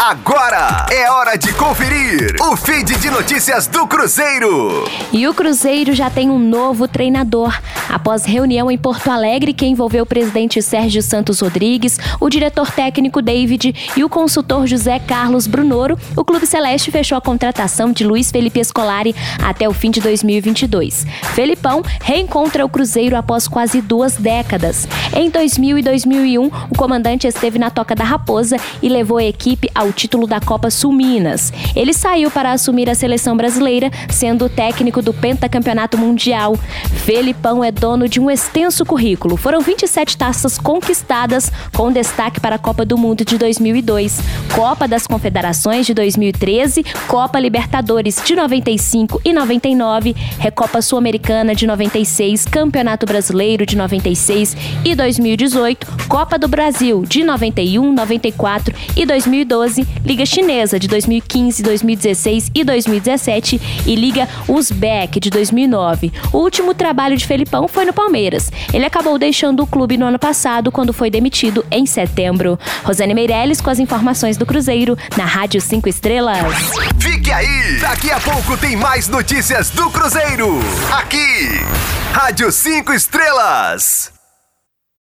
Agora é hora de conferir o feed de notícias do Cruzeiro. E o Cruzeiro já tem um novo treinador. Após reunião em Porto Alegre que envolveu o presidente Sérgio Santos Rodrigues, o diretor técnico David e o consultor José Carlos Brunoro, o Clube Celeste fechou a contratação de Luiz Felipe Escolari até o fim de 2022. Felipão reencontra o Cruzeiro após quase duas décadas. Em 2000 e 2001, o comandante esteve na Toca da Raposa e levou a equipe ao título da Copa Sul Minas. Ele saiu para assumir a seleção brasileira, sendo técnico do pentacampeonato mundial. Felipão é dono de um extenso currículo. Foram 27 taças conquistadas, com destaque para a Copa do Mundo de 2002, Copa das Confederações de 2013, Copa Libertadores de 95 e 99, Recopa Sul-Americana de 96, Campeonato Brasileiro de 96 e 2018, Copa do Brasil de 91, 94 e 2012, Liga Chinesa de 2015, 2016 e 2017 e Liga Uzbek de 2009. O último trabalho de Felipão foi no Palmeiras. Ele acabou deixando o clube no ano passado quando foi demitido em setembro. Rosane Meirelles com as informações do Cruzeiro na Rádio 5 Estrelas. Fique aí! Daqui a pouco tem mais notícias do Cruzeiro. Aqui, Rádio 5 Estrelas.